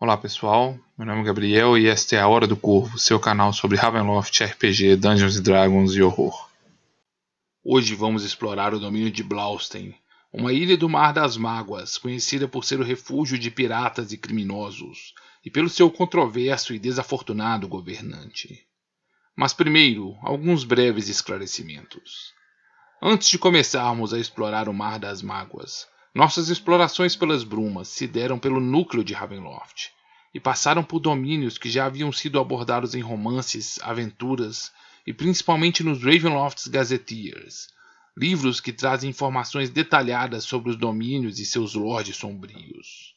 Olá pessoal, meu nome é Gabriel e esta é a Hora do Corvo, seu canal sobre Ravenloft, RPG, Dungeons Dragons e horror. Hoje vamos explorar o domínio de Blaustein, uma ilha do Mar das Mágoas, conhecida por ser o refúgio de piratas e criminosos, e pelo seu controverso e desafortunado governante. Mas primeiro, alguns breves esclarecimentos. Antes de começarmos a explorar o Mar das Mágoas, nossas explorações pelas brumas se deram pelo núcleo de Ravenloft e passaram por domínios que já haviam sido abordados em romances, aventuras e principalmente nos Ravenloft's Gazetteers, livros que trazem informações detalhadas sobre os domínios e seus lords sombrios.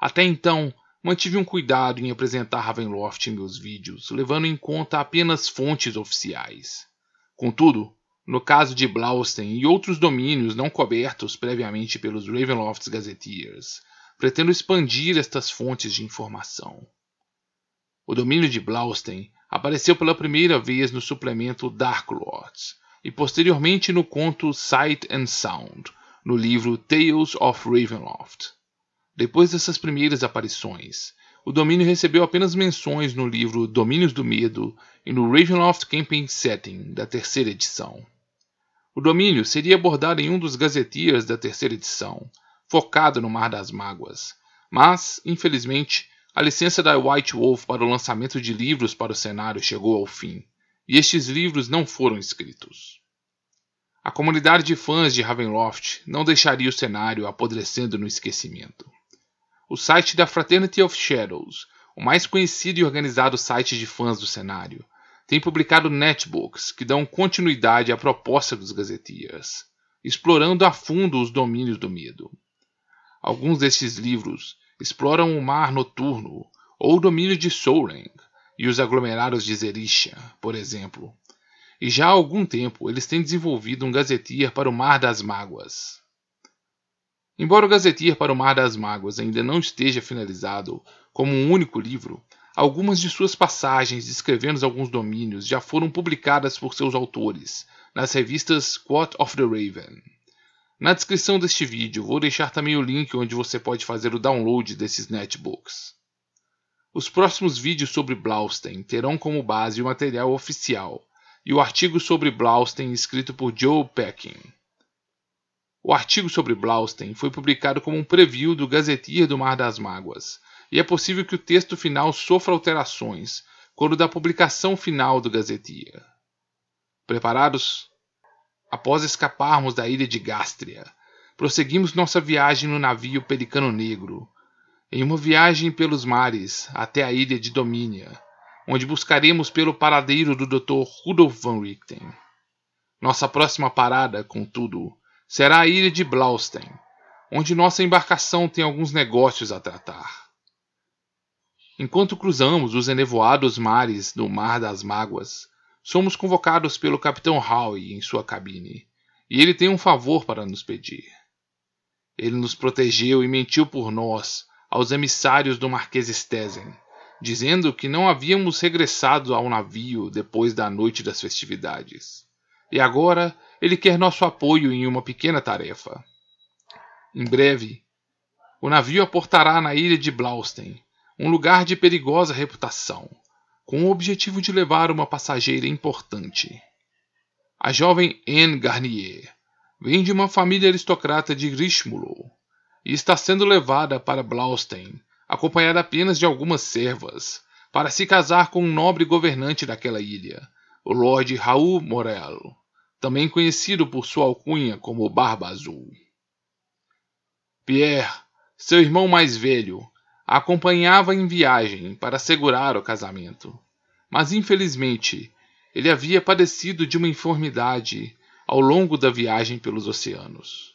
Até então, mantive um cuidado em apresentar Ravenloft em meus vídeos, levando em conta apenas fontes oficiais. Contudo, no caso de Blaustein e outros domínios não cobertos previamente pelos Ravenloft's Gazetteers, pretendo expandir estas fontes de informação. O domínio de Blaustein apareceu pela primeira vez no suplemento Dark Lords e posteriormente no conto Sight and Sound, no livro Tales of Ravenloft. Depois dessas primeiras aparições, o domínio recebeu apenas menções no livro Domínios do Medo e no Ravenloft Campaign Setting da terceira edição. O domínio seria abordado em um dos gazetiers da terceira edição, focado no Mar das Mágoas, mas, infelizmente, a licença da White Wolf para o lançamento de livros para o cenário chegou ao fim, e estes livros não foram escritos. A comunidade de fãs de Ravenloft não deixaria o cenário apodrecendo no esquecimento. O site da Fraternity of Shadows, o mais conhecido e organizado site de fãs do cenário, tem publicado netbooks que dão continuidade à proposta dos Gazetiers, explorando a fundo os domínios do medo. Alguns destes livros exploram o mar noturno ou o domínio de Soren e os aglomerados de Zerisha, por exemplo. E já há algum tempo eles têm desenvolvido um Gazetier para o Mar das Mágoas. Embora o Gazetier para o Mar das Mágoas ainda não esteja finalizado como um único livro, Algumas de suas passagens descrevendo alguns domínios já foram publicadas por seus autores nas revistas Quote of the Raven. Na descrição deste vídeo vou deixar também o link onde você pode fazer o download desses netbooks. Os próximos vídeos sobre Blaustein terão como base o material oficial e o artigo sobre Blaustein escrito por Joe Peckin. O artigo sobre Blaustein foi publicado como um preview do Gazetier do Mar das Mágoas, e é possível que o texto final sofra alterações quando da publicação final do Gazetia. Preparados? Após escaparmos da ilha de Gástria, prosseguimos nossa viagem no navio Pelicano Negro, em uma viagem pelos mares até a ilha de Domínia, onde buscaremos pelo paradeiro do Dr. Rudolf van Richten. Nossa próxima parada, contudo, será a ilha de Blaustein, onde nossa embarcação tem alguns negócios a tratar. Enquanto cruzamos os enevoados mares do Mar das Mágoas, somos convocados pelo Capitão Howe em sua cabine, e ele tem um favor para nos pedir. Ele nos protegeu e mentiu por nós aos emissários do Marquês Stezen, dizendo que não havíamos regressado ao navio depois da noite das festividades. E agora ele quer nosso apoio em uma pequena tarefa. Em breve, o navio aportará na ilha de Blaustein, um lugar de perigosa reputação, com o objetivo de levar uma passageira importante. A jovem Anne Garnier vem de uma família aristocrata de Richmullow e está sendo levada para Blaustein, acompanhada apenas de algumas servas, para se casar com um nobre governante daquela ilha, o Lord Raul Morel, também conhecido por sua alcunha como Barba Azul. Pierre, seu irmão mais velho, a acompanhava em viagem para assegurar o casamento. Mas infelizmente ele havia padecido de uma enfermidade ao longo da viagem pelos oceanos.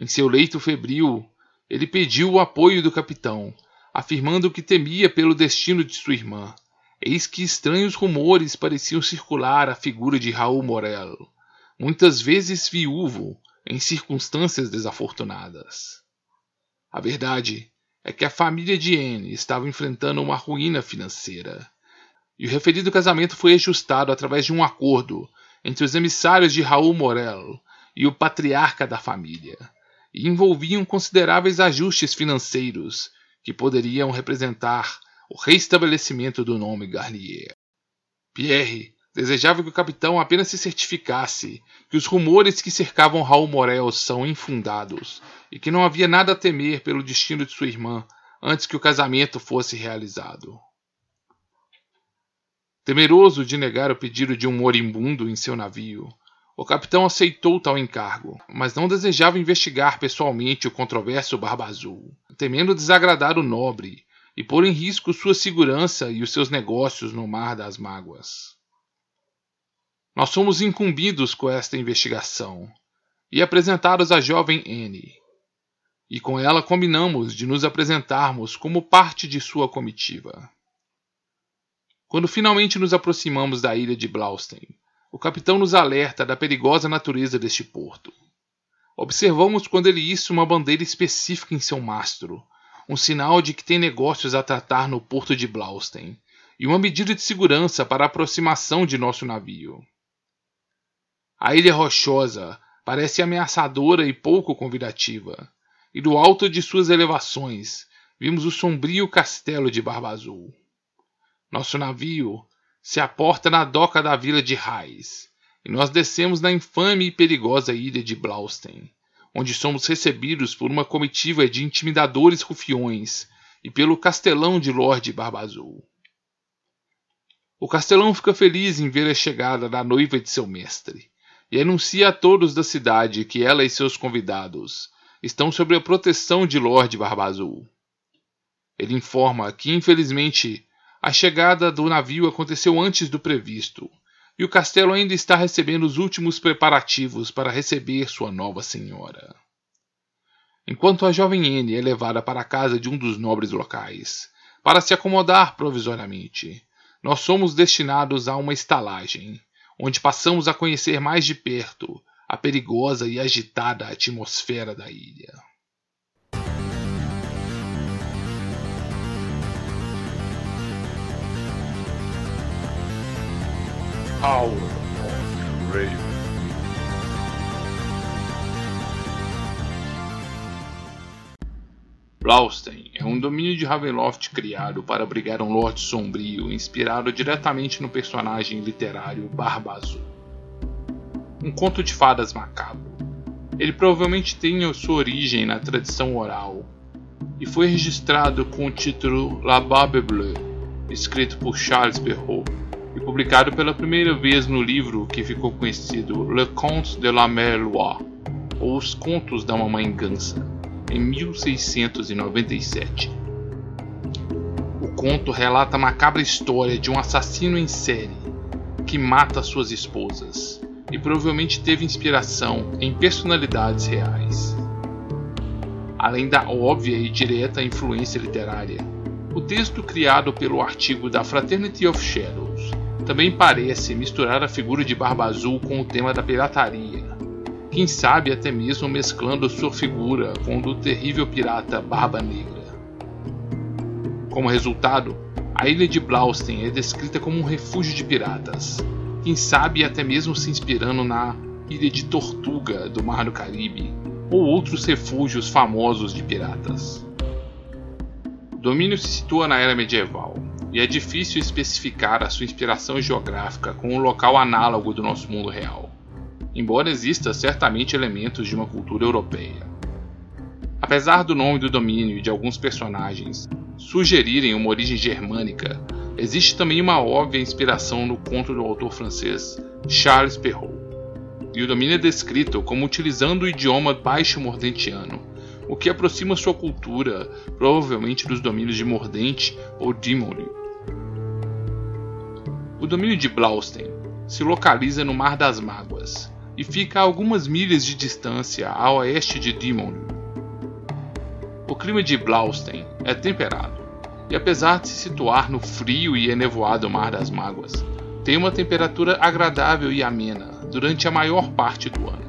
Em seu leito febril, ele pediu o apoio do capitão, afirmando que temia pelo destino de sua irmã. Eis que estranhos rumores pareciam circular a figura de Raul Morel, muitas vezes viúvo em circunstâncias desafortunadas. A verdade é que a família de Anne estava enfrentando uma ruína financeira. E o referido casamento foi ajustado através de um acordo entre os emissários de Raul Morel e o patriarca da família, e envolviam consideráveis ajustes financeiros que poderiam representar o reestabelecimento do nome Garnier. Pierre desejava que o capitão apenas se certificasse que os rumores que cercavam Raul Morel são infundados e que não havia nada a temer pelo destino de sua irmã antes que o casamento fosse realizado. Temeroso de negar o pedido de um moribundo em seu navio, o capitão aceitou tal encargo, mas não desejava investigar pessoalmente o controverso Barba Azul, temendo desagradar o nobre e pôr em risco sua segurança e os seus negócios no Mar das Mágoas. Nós somos incumbidos com esta investigação e apresentados à jovem Anne, e com ela combinamos de nos apresentarmos como parte de sua comitiva. Quando finalmente nos aproximamos da ilha de Blaustein, o capitão nos alerta da perigosa natureza deste porto. Observamos quando ele issa uma bandeira específica em seu mastro, um sinal de que tem negócios a tratar no porto de Blaustein, e uma medida de segurança para a aproximação de nosso navio. A ilha rochosa parece ameaçadora e pouco convidativa, e do alto de suas elevações vimos o sombrio castelo de Barba Azul. Nosso navio se aporta na doca da vila de Raiz, e nós descemos na infame e perigosa ilha de Blaustein, onde somos recebidos por uma comitiva de intimidadores rufiões e pelo castelão de Lorde Barba Azul. O castelão fica feliz em ver a chegada da noiva de seu mestre e anuncia a todos da cidade que ela e seus convidados estão sob a proteção de Lorde Barba Azul. Ele informa que, infelizmente, a chegada do navio aconteceu antes do previsto, e o castelo ainda está recebendo os últimos preparativos para receber sua nova senhora. Enquanto a jovem N é levada para a casa de um dos nobres locais, para se acomodar provisoriamente, nós somos destinados a uma estalagem, onde passamos a conhecer mais de perto a perigosa e agitada atmosfera da ilha. Of Raven. Blaustein é um domínio de Ravenloft criado para abrigar um Lorde Sombrio inspirado diretamente no personagem literário Barba Azul. Um conto de fadas macabro. Ele provavelmente tem sua origem na tradição oral e foi registrado com o título La Barbe Bleue, escrito por Charles Perrault e publicado pela primeira vez no livro que ficou conhecido Le Conte de la Mère Loire, ou Os Contos da Mamãe Gansa, em 1697. O conto relata a macabra história de um assassino em série que mata suas esposas e provavelmente teve inspiração em personalidades reais. Além da óbvia e direta influência literária, o texto criado pelo artigo da Fraternity of Shadows também parece misturar a figura de Barba Azul com o tema da pirataria, quem sabe até mesmo mesclando sua figura com o do terrível pirata Barba Negra. Como resultado, a ilha de Blaustein é descrita como um refúgio de piratas, quem sabe até mesmo se inspirando na Ilha de Tortuga do Mar do Caribe ou outros refúgios famosos de piratas. O domínio se situa na era medieval, e é difícil especificar a sua inspiração geográfica com um local análogo do nosso mundo real, embora exista certamente elementos de uma cultura europeia. Apesar do nome do domínio e de alguns personagens sugerirem uma origem germânica, existe também uma óbvia inspiração no conto do autor francês Charles Perrault, e o domínio é descrito como utilizando o idioma baixo-mordentiano, o que aproxima sua cultura provavelmente dos domínios de Mordente ou Dimonu. O domínio de Blaustein se localiza no Mar das Mágoas e fica a algumas milhas de distância a oeste de Dimon. O clima de Blaustein é temperado, e apesar de se situar no frio e enevoado Mar das Mágoas, tem uma temperatura agradável e amena durante a maior parte do ano.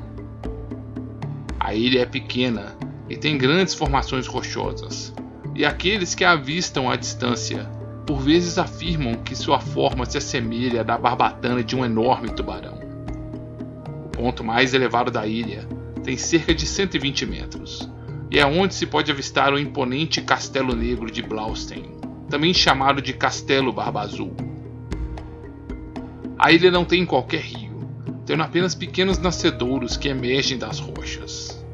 A ilha é pequena e tem grandes formações rochosas, e aqueles que a avistam à distância por vezes afirmam que sua forma se assemelha à da barbatana de um enorme tubarão. Ponto mais elevado da ilha tem cerca de 120 metros, e é onde se pode avistar o imponente Castelo Negro de Blaustein, também chamado de Castelo Barba Azul. A ilha não tem qualquer rio, tendo apenas pequenos nascedouros que emergem das rochas.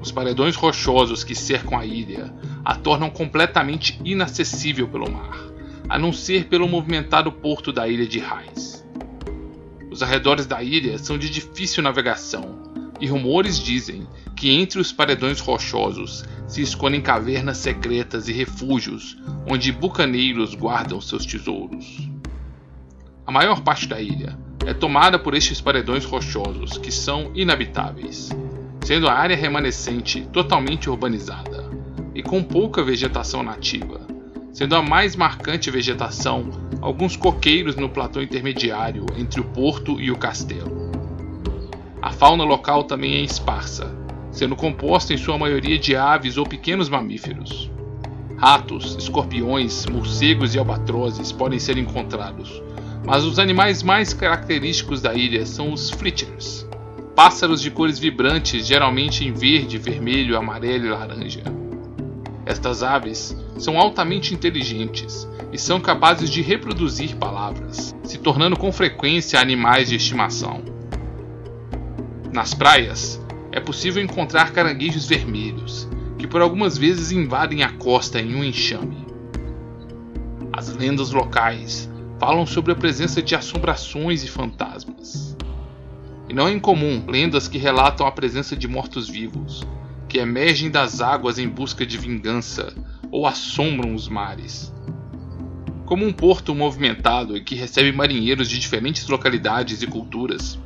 Os paredões rochosos que cercam a ilha a tornam completamente inacessível pelo mar, a não ser pelo movimentado porto da ilha de Raiz. Os arredores da ilha são de difícil navegação, e rumores dizem que entre os paredões rochosos se escondem cavernas secretas e refúgios onde bucaneiros guardam seus tesouros. A maior parte da ilha é tomada por estes paredões rochosos que são inabitáveis, sendo a área remanescente totalmente urbanizada e com pouca vegetação nativa, sendo a mais marcante vegetação alguns coqueiros no platô intermediário entre o porto e o castelo. A fauna local também é esparsa, sendo composta em sua maioria de aves ou pequenos mamíferos. Ratos, escorpiões, morcegos e albatrozes podem ser encontrados, mas os animais mais característicos da ilha são os flitters, pássaros de cores vibrantes, geralmente em verde, vermelho, amarelo e laranja. Estas aves são altamente inteligentes e são capazes de reproduzir palavras, se tornando com frequência animais de estimação. Nas praias, é possível encontrar caranguejos vermelhos, que por algumas vezes invadem a costa em um enxame. As lendas locais falam sobre a presença de assombrações e fantasmas. E não é incomum lendas que relatam a presença de mortos-vivos, que emergem das águas em busca de vingança ou assombram os mares. Como um porto movimentado e que recebe marinheiros de diferentes localidades e culturas,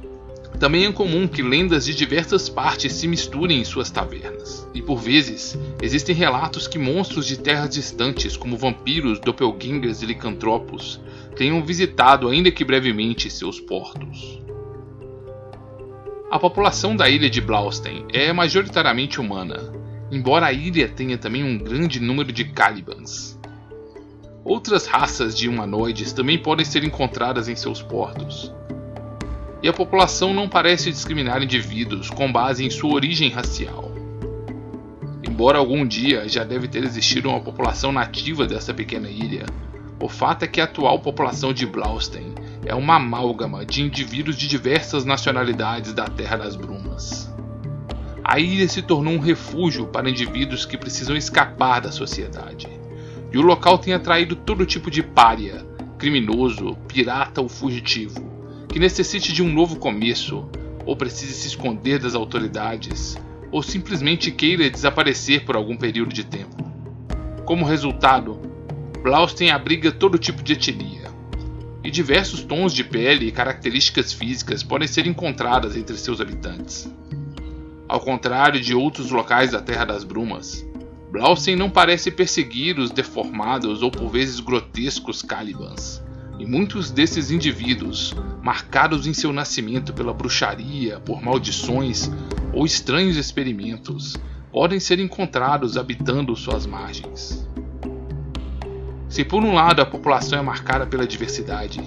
também é comum que lendas de diversas partes se misturem em suas tavernas. E por vezes, existem relatos que monstros de terras distantes, como vampiros, doppelgangers e licantropos, tenham visitado, ainda que brevemente, seus portos. A população da ilha de Blaustein é majoritariamente humana, embora a ilha tenha também um grande número de Calibans. Outras raças de humanoides também podem ser encontradas em seus portos, e a população não parece discriminar indivíduos com base em sua origem racial. Embora algum dia já deve ter existido uma população nativa dessa pequena ilha, o fato é que a atual população de Blaustein é uma amálgama de indivíduos de diversas nacionalidades da Terra das Brumas. A ilha se tornou um refúgio para indivíduos que precisam escapar da sociedade, e o local tem atraído todo tipo de pária, criminoso, pirata ou fugitivo, que necessite de um novo começo, ou precise se esconder das autoridades, ou simplesmente queira desaparecer por algum período de tempo. Como resultado, Blaustein abriga todo tipo de etnia, e diversos tons de pele e características físicas podem ser encontradas entre seus habitantes. Ao contrário de outros locais da Terra das Brumas, Blaustein não parece perseguir os deformados ou por vezes grotescos Calibans e muitos desses indivíduos, marcados em seu nascimento pela bruxaria, por maldições ou estranhos experimentos, podem ser encontrados habitando suas margens. Se por um lado a população é marcada pela diversidade,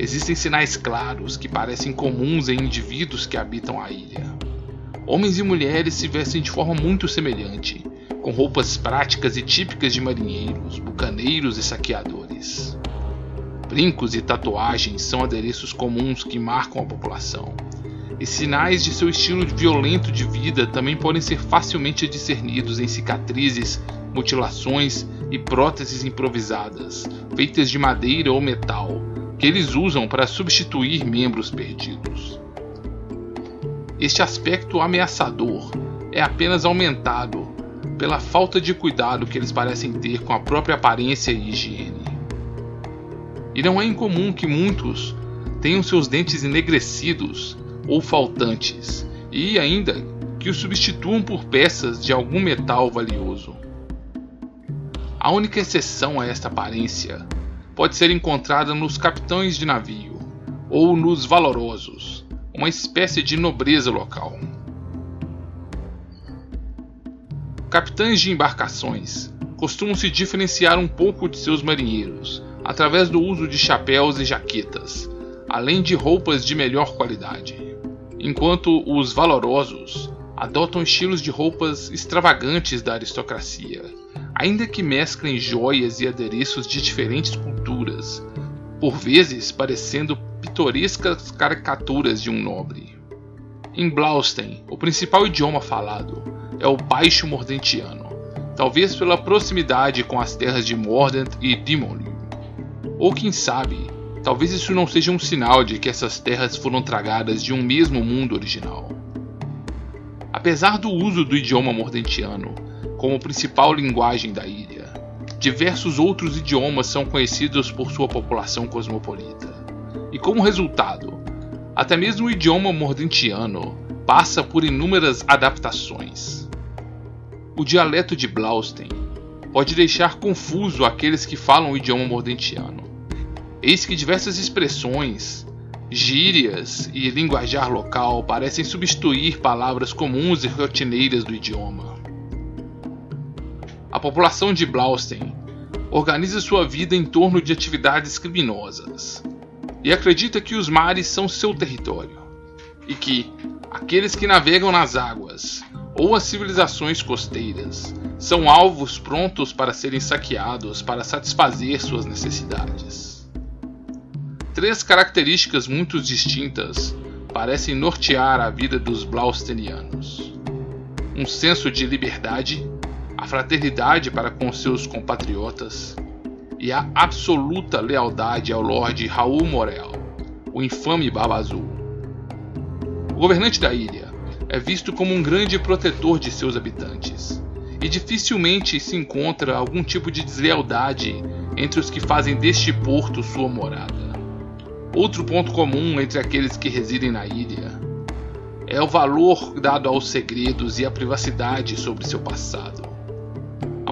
existem sinais claros que parecem comuns em indivíduos que habitam a ilha. Homens e mulheres se vestem de forma muito semelhante, com roupas práticas e típicas de marinheiros, bucaneiros e saqueadores. Brincos e tatuagens são adereços comuns que marcam a população. E sinais de seu estilo violento de vida também podem ser facilmente discernidos em cicatrizes, mutilações e próteses improvisadas, feitas de madeira ou metal, que eles usam para substituir membros perdidos. Este aspecto ameaçador é apenas aumentado pela falta de cuidado que eles parecem ter com a própria aparência e higiene. E não é incomum que muitos tenham seus dentes enegrecidos ou faltantes, e ainda que os substituam por peças de algum metal valioso. A única exceção a esta aparência pode ser encontrada nos capitães de navio ou nos valorosos, uma espécie de nobreza local. Capitães de embarcações costumam se diferenciar um pouco de seus marinheiros através do uso de chapéus e jaquetas, além de roupas de melhor qualidade. Enquanto os valorosos adotam estilos de roupas extravagantes da aristocracia, ainda que mesclem joias e adereços de diferentes culturas, por vezes parecendo pitorescas caricaturas de um nobre. Em Blaustein, o principal idioma falado é o Baixo Mordentiano, talvez pela proximidade com as terras de Mordant e Dimonlil. Ou quem sabe, talvez isso não seja um sinal de que essas terras foram tragadas de um mesmo mundo original. Apesar do uso do idioma mordentiano como principal linguagem da ilha, diversos outros idiomas são conhecidos por sua população cosmopolita. E como resultado, até mesmo o idioma mordentiano passa por inúmeras adaptações. O dialeto de Blaustein pode deixar confuso aqueles que falam o idioma mordentiano. Eis que diversas expressões, gírias e linguajar local parecem substituir palavras comuns e rotineiras do idioma. A população de Blaustein organiza sua vida em torno de atividades criminosas e acredita que os mares são seu território e que aqueles que navegam nas águas ou as civilizações costeiras são alvos prontos para serem saqueados para satisfazer suas necessidades. Três características muito distintas parecem nortear a vida dos Blaustenianos: um senso de liberdade a fraternidade para com seus compatriotas e a absoluta lealdade ao Lord Raul Morel, o infame Baba Azul. O governante da ilha é visto como um grande protetor de seus habitantes, e dificilmente se encontra algum tipo de deslealdade entre os que fazem deste porto sua morada. Outro ponto comum entre aqueles que residem na ilha é o valor dado aos segredos e à privacidade sobre seu passado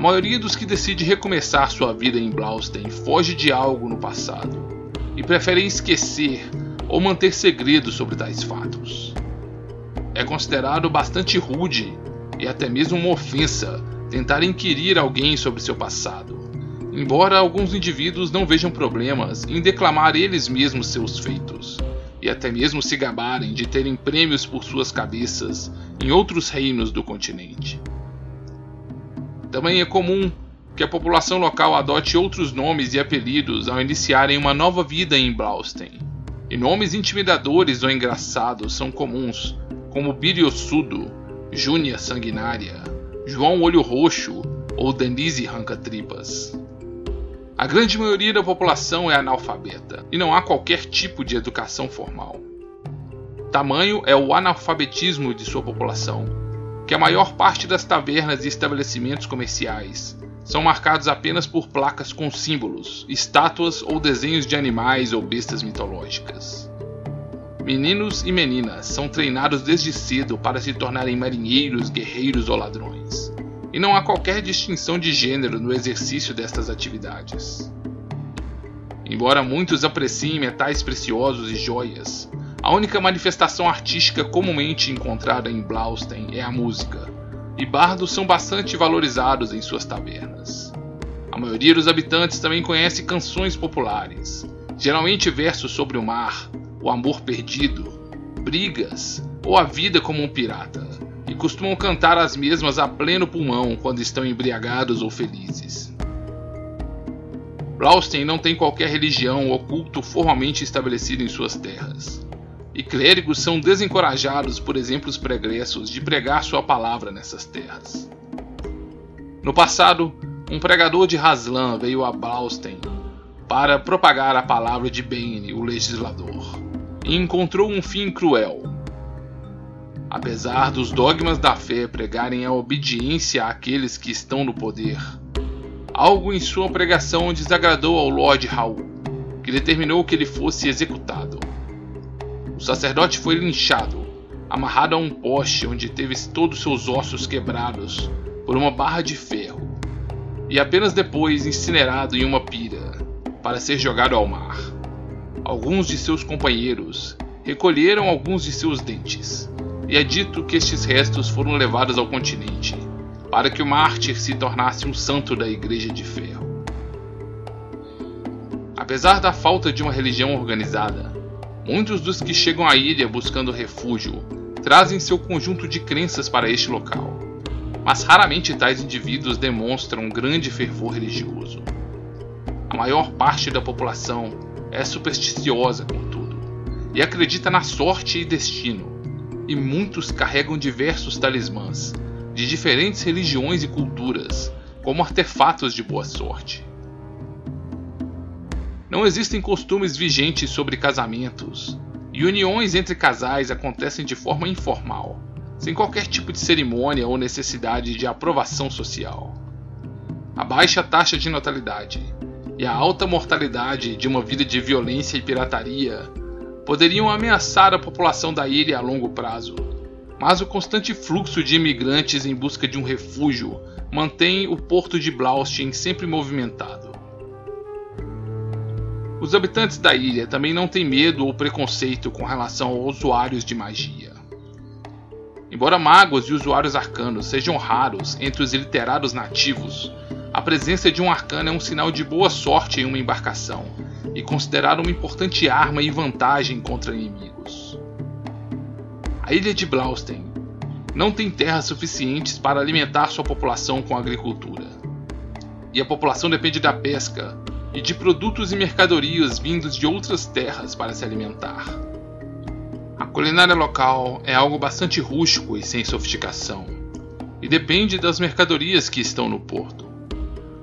maioria dos que decide recomeçar sua vida em Blaustein foge de algo no passado e preferem esquecer ou manter segredo sobre tais fatos. É considerado bastante rude e até mesmo uma ofensa tentar inquirir alguém sobre seu passado, embora alguns indivíduos não vejam problemas em declamar eles mesmos seus feitos e até mesmo se gabarem de terem prêmios por suas cabeças em outros reinos do continente. Também é comum que a população local adote outros nomes e apelidos ao iniciarem uma nova vida em Blaustein. E nomes intimidadores ou engraçados são comuns, como Biriosudo, Júnia Sanguinária, João Olho Roxo ou Denise Ranca-Tripas. A grande maioria da população é analfabeta e não há qualquer tipo de educação formal. Tamanho é o analfabetismo de sua população, que a maior parte das tavernas e estabelecimentos comerciais são marcados apenas por placas com símbolos, estátuas ou desenhos de animais ou bestas mitológicas. Meninos e meninas são treinados desde cedo para se tornarem marinheiros, guerreiros ou ladrões, e não há qualquer distinção de gênero no exercício destas atividades. Embora muitos apreciem metais preciosos e joias, a única manifestação artística comumente encontrada em Blaustein é a música, e bardos são bastante valorizados em suas tavernas. A maioria dos habitantes também conhece canções populares, geralmente versos sobre o mar, o amor perdido, brigas ou a vida como um pirata, e costumam cantar as mesmas a pleno pulmão quando estão embriagados ou felizes. Blaustein não tem qualquer religião ou culto formalmente estabelecido em suas terras e clérigos são desencorajados por exemplos pregressos de pregar sua palavra nessas terras. No passado, um pregador de Haslan veio a Blaustein para propagar a palavra de Bane, o legislador, e encontrou um fim cruel. Apesar dos dogmas da fé pregarem a obediência àqueles que estão no poder, algo em sua pregação desagradou ao Lord Raul, que determinou que ele fosse executado. O sacerdote foi linchado, amarrado a um poste onde teve todos seus ossos quebrados por uma barra de ferro, e apenas depois incinerado em uma pira para ser jogado ao mar. Alguns de seus companheiros recolheram alguns de seus dentes, e é dito que estes restos foram levados ao continente, para que o mártir se tornasse um santo da Igreja de Ferro. Apesar da falta de uma religião organizada, Muitos dos que chegam à ilha buscando refúgio trazem seu conjunto de crenças para este local, mas raramente tais indivíduos demonstram grande fervor religioso. A maior parte da população é supersticiosa, contudo, e acredita na sorte e destino, e muitos carregam diversos talismãs de diferentes religiões e culturas como artefatos de boa sorte. Não existem costumes vigentes sobre casamentos, e uniões entre casais acontecem de forma informal, sem qualquer tipo de cerimônia ou necessidade de aprovação social. A baixa taxa de natalidade e a alta mortalidade de uma vida de violência e pirataria poderiam ameaçar a população da ilha a longo prazo, mas o constante fluxo de imigrantes em busca de um refúgio mantém o porto de Blaustin sempre movimentado. Os habitantes da ilha também não têm medo ou preconceito com relação aos usuários de magia. Embora magos e usuários arcanos sejam raros entre os iliterados nativos, a presença de um arcano é um sinal de boa sorte em uma embarcação e considerado uma importante arma e vantagem contra inimigos. A ilha de Blaustein não tem terras suficientes para alimentar sua população com agricultura. E a população depende da pesca e de produtos e mercadorias vindos de outras terras para se alimentar. A culinária local é algo bastante rústico e sem sofisticação, e depende das mercadorias que estão no porto.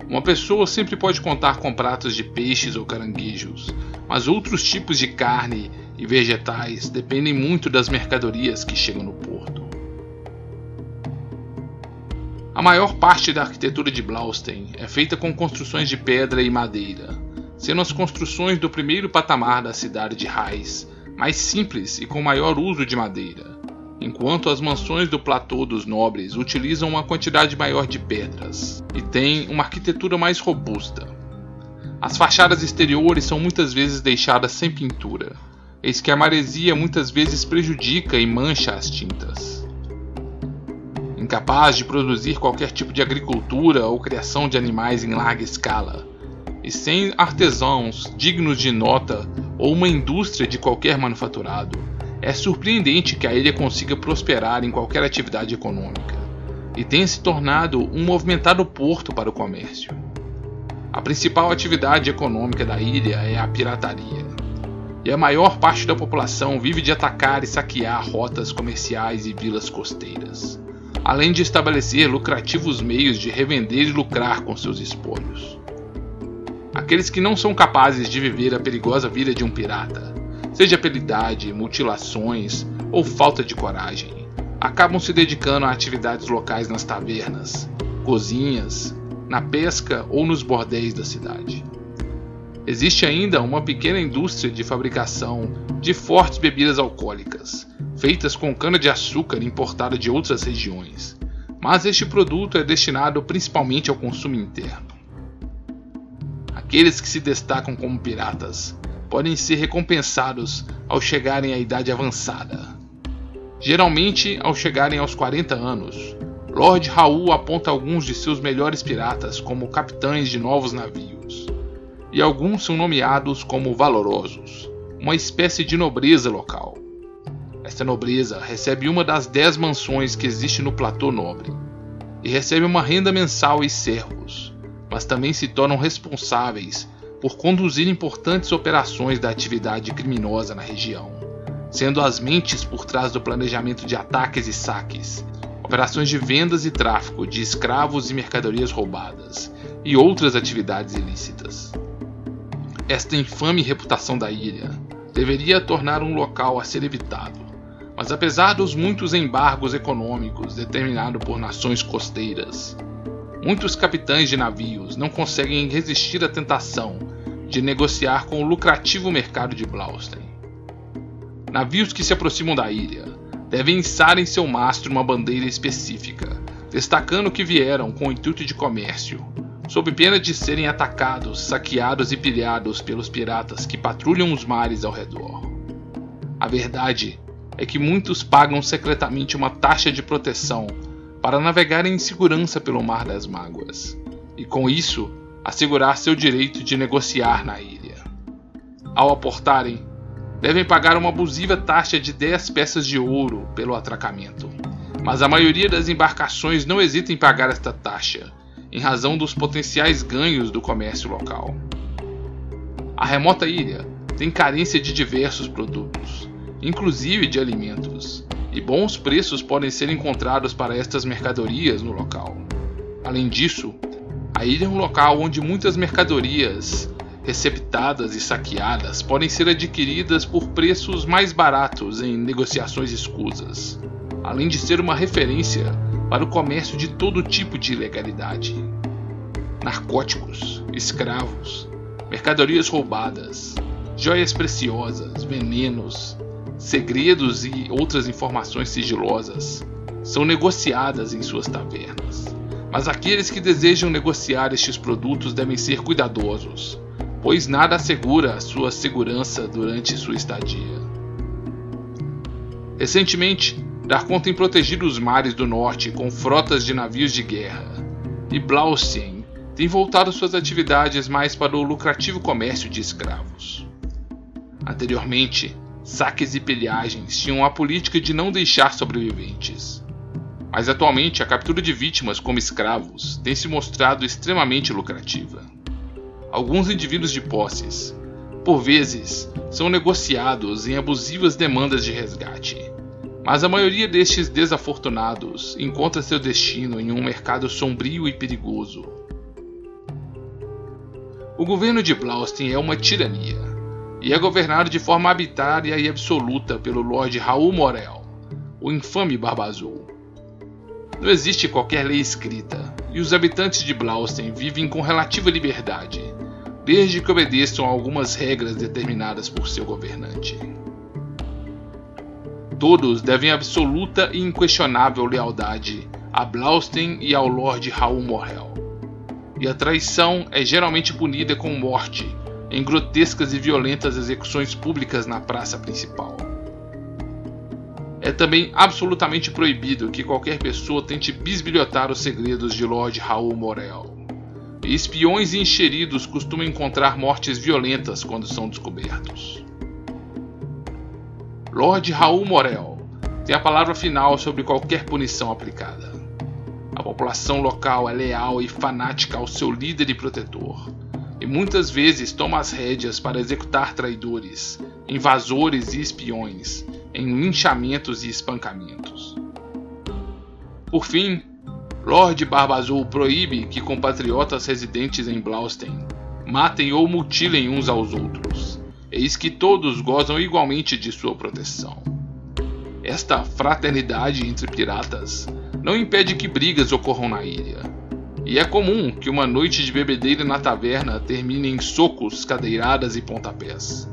Uma pessoa sempre pode contar com pratos de peixes ou caranguejos, mas outros tipos de carne e vegetais dependem muito das mercadorias que chegam no porto. A maior parte da arquitetura de Blaustein é feita com construções de pedra e madeira, sendo as construções do primeiro patamar da cidade de Raiz mais simples e com maior uso de madeira enquanto as mansões do platô dos nobres utilizam uma quantidade maior de pedras e têm uma arquitetura mais robusta. As fachadas exteriores são muitas vezes deixadas sem pintura, eis que a maresia muitas vezes prejudica e mancha as tintas. Incapaz de produzir qualquer tipo de agricultura ou criação de animais em larga escala, e sem artesãos dignos de nota ou uma indústria de qualquer manufaturado, é surpreendente que a ilha consiga prosperar em qualquer atividade econômica e tenha se tornado um movimentado porto para o comércio. A principal atividade econômica da ilha é a pirataria, e a maior parte da população vive de atacar e saquear rotas comerciais e vilas costeiras, além de estabelecer lucrativos meios de revender e lucrar com seus espólios. Aqueles que não são capazes de viver a perigosa vida de um pirata seja pela idade, mutilações ou falta de coragem, acabam se dedicando a atividades locais nas tavernas, cozinhas, na pesca ou nos bordéis da cidade. Existe ainda uma pequena indústria de fabricação de fortes bebidas alcoólicas, feitas com cana-de-açúcar importada de outras regiões, mas este produto é destinado principalmente ao consumo interno. Aqueles que se destacam como piratas podem ser recompensados ao chegarem à idade avançada. Geralmente, ao chegarem aos 40 anos, Lord Raul aponta alguns de seus melhores piratas como capitães de novos navios, e alguns são nomeados como valorosos, uma espécie de nobreza local. Esta nobreza recebe uma das dez mansões que existe no platô nobre, e recebe uma renda mensal e servos, mas também se tornam responsáveis por conduzir importantes operações da atividade criminosa na região, sendo as mentes por trás do planejamento de ataques e saques, operações de vendas e tráfico de escravos e mercadorias roubadas e outras atividades ilícitas. Esta infame reputação da ilha deveria tornar um local a ser evitado, mas apesar dos muitos embargos econômicos determinados por nações costeiras, Muitos capitães de navios não conseguem resistir à tentação de negociar com o lucrativo mercado de Blaustein. Navios que se aproximam da ilha devem içar em seu mastro uma bandeira específica, destacando que vieram com o intuito de comércio, sob pena de serem atacados, saqueados e pilhados pelos piratas que patrulham os mares ao redor. A verdade é que muitos pagam secretamente uma taxa de proteção para navegar em segurança pelo Mar das Mágoas, e com isso assegurar seu direito de negociar na ilha. Ao aportarem, devem pagar uma abusiva taxa de 10 peças de ouro pelo atracamento. Mas a maioria das embarcações não hesita em pagar esta taxa, em razão dos potenciais ganhos do comércio local. A remota ilha tem carência de diversos produtos, inclusive de alimentos, e bons preços podem ser encontrados para estas mercadorias no local. Além disso, a ilha é um local onde muitas mercadorias receptadas e saqueadas podem ser adquiridas por preços mais baratos em negociações escusas, além de ser uma referência para o comércio de todo tipo de ilegalidade. Narcóticos, escravos, mercadorias roubadas, joias preciosas, venenos, segredos e outras informações sigilosas são negociadas em suas tavernas. Mas aqueles que desejam negociar estes produtos devem ser cuidadosos, pois nada assegura a sua segurança durante sua estadia. Recentemente, Darkon tem protegido os mares do norte com frotas de navios de guerra, e Blaustien tem voltado suas atividades mais para o lucrativo comércio de escravos. Anteriormente, saques e pilhagens tinham a política de não deixar sobreviventes. Mas atualmente a captura de vítimas como escravos tem se mostrado extremamente lucrativa. Alguns indivíduos de posses, por vezes, são negociados em abusivas demandas de resgate, mas a maioria destes desafortunados encontra seu destino em um mercado sombrio e perigoso. O governo de Blaustein é uma tirania e é governado de forma arbitrária e absoluta pelo Lord Raul Morel, o infame Barba Azul. Não existe qualquer lei escrita, e os habitantes de Blaustein vivem com relativa liberdade, desde que obedeçam a algumas regras determinadas por seu governante. Todos devem absoluta e inquestionável lealdade a Blaustein e ao Lord Raul Morel. E a traição é geralmente punida com morte em grotescas e violentas execuções públicas na praça principal. É também absolutamente proibido que qualquer pessoa tente bisbilhotar os segredos de Lord Raul Morel. Espiões e encheridos costumam encontrar mortes violentas quando são descobertos. Lord Raul Morel tem a palavra final sobre qualquer punição aplicada. A população local é leal e fanática ao seu líder e protetor, e muitas vezes toma as rédeas para executar traidores, invasores e espiões em linchamentos e espancamentos. Por fim, Lord Barba Azul proíbe que compatriotas residentes em Blaustein matem ou mutilem uns aos outros, eis que todos gozam igualmente de sua proteção. Esta fraternidade entre piratas não impede que brigas ocorram na ilha, e é comum que uma noite de bebedeira na taverna termine em socos, cadeiradas e pontapés.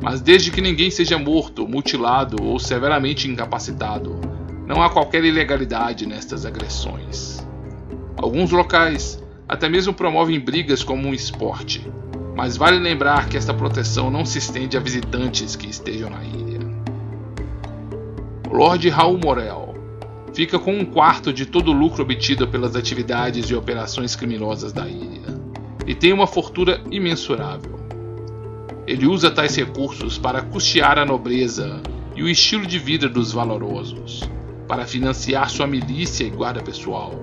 Mas desde que ninguém seja morto, mutilado ou severamente incapacitado, não há qualquer ilegalidade nestas agressões. Alguns locais até mesmo promovem brigas como um esporte, mas vale lembrar que esta proteção não se estende a visitantes que estejam na ilha. Lord Raul Morel fica com um quarto de todo o lucro obtido pelas atividades e operações criminosas da ilha, e tem uma fortuna imensurável. Ele usa tais recursos para custear a nobreza e o estilo de vida dos valorosos, para financiar sua milícia e guarda pessoal,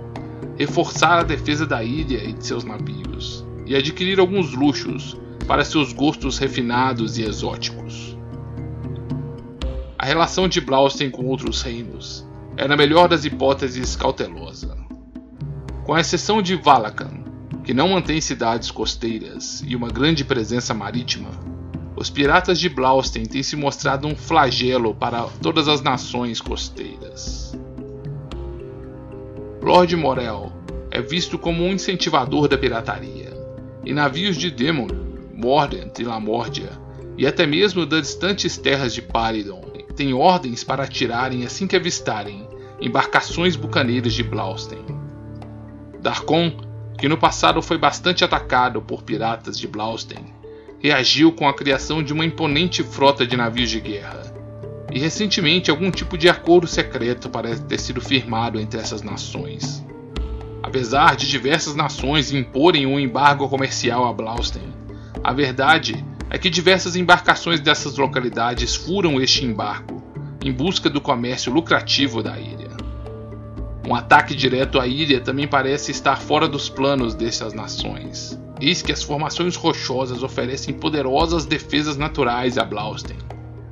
reforçar a defesa da ilha e de seus navios, e adquirir alguns luxos para seus gostos refinados e exóticos. A relação de Blaustein com outros reinos é na melhor das hipóteses cautelosa. Com exceção de Valakan, que não mantém cidades costeiras e uma grande presença marítima, os piratas de Blaustein têm se mostrado um flagelo para todas as nações costeiras. Lord Morel é visto como um incentivador da pirataria, e navios de Demon, Mordant e Lamórdia, e até mesmo das distantes terras de Paridon, têm ordens para atirarem assim que avistarem embarcações bucaneiras de Blaustein. Darkon, que no passado foi bastante atacado por piratas de Blaustein, reagiu com a criação de uma imponente frota de navios de guerra. E recentemente algum tipo de acordo secreto parece ter sido firmado entre essas nações. Apesar de diversas nações imporem um embargo comercial a Blaustein, a verdade é que diversas embarcações dessas localidades furam este embarco em busca do comércio lucrativo da ilha. Um ataque direto à ilha também parece estar fora dos planos dessas nações. Eis que as formações rochosas oferecem poderosas defesas naturais a Blaustein,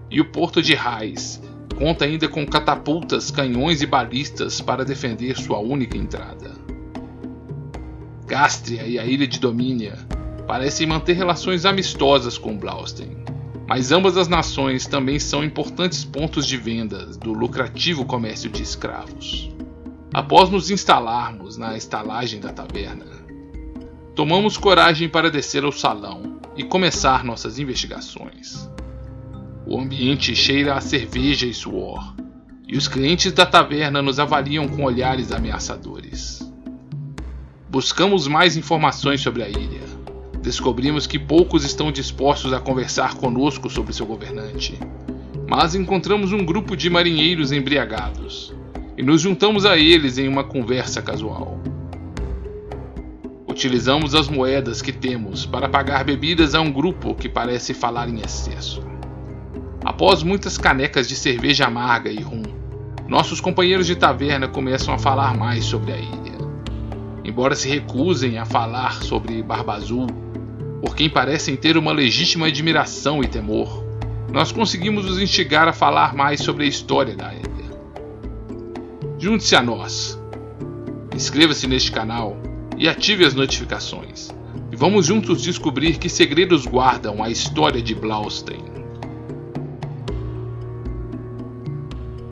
e o porto de Raiz conta ainda com catapultas, canhões e balistas para defender sua única entrada. Gastria e a ilha de Domínia parecem manter relações amistosas com Blaustein, mas ambas as nações também são importantes pontos de venda do lucrativo comércio de escravos. Após nos instalarmos na estalagem da taverna, tomamos coragem para descer ao salão e começar nossas investigações. O ambiente cheira a cerveja e suor, e os clientes da taverna nos avaliam com olhares ameaçadores. Buscamos mais informações sobre a ilha. Descobrimos que poucos estão dispostos a conversar conosco sobre seu governante, mas encontramos um grupo de marinheiros embriagados e nos juntamos a eles em uma conversa casual. Utilizamos as moedas que temos para pagar bebidas a um grupo que parece falar em excesso. Após muitas canecas de cerveja amarga e rum, nossos companheiros de taverna começam a falar mais sobre a ilha. Embora se recusem a falar sobre Barba Azul, por quem parecem ter uma legítima admiração e temor, nós conseguimos os instigar a falar mais sobre a história da ilha. Junte-se a nós. Inscreva-se neste canal e ative as notificações. E vamos juntos descobrir que segredos guardam a história de Blaustein.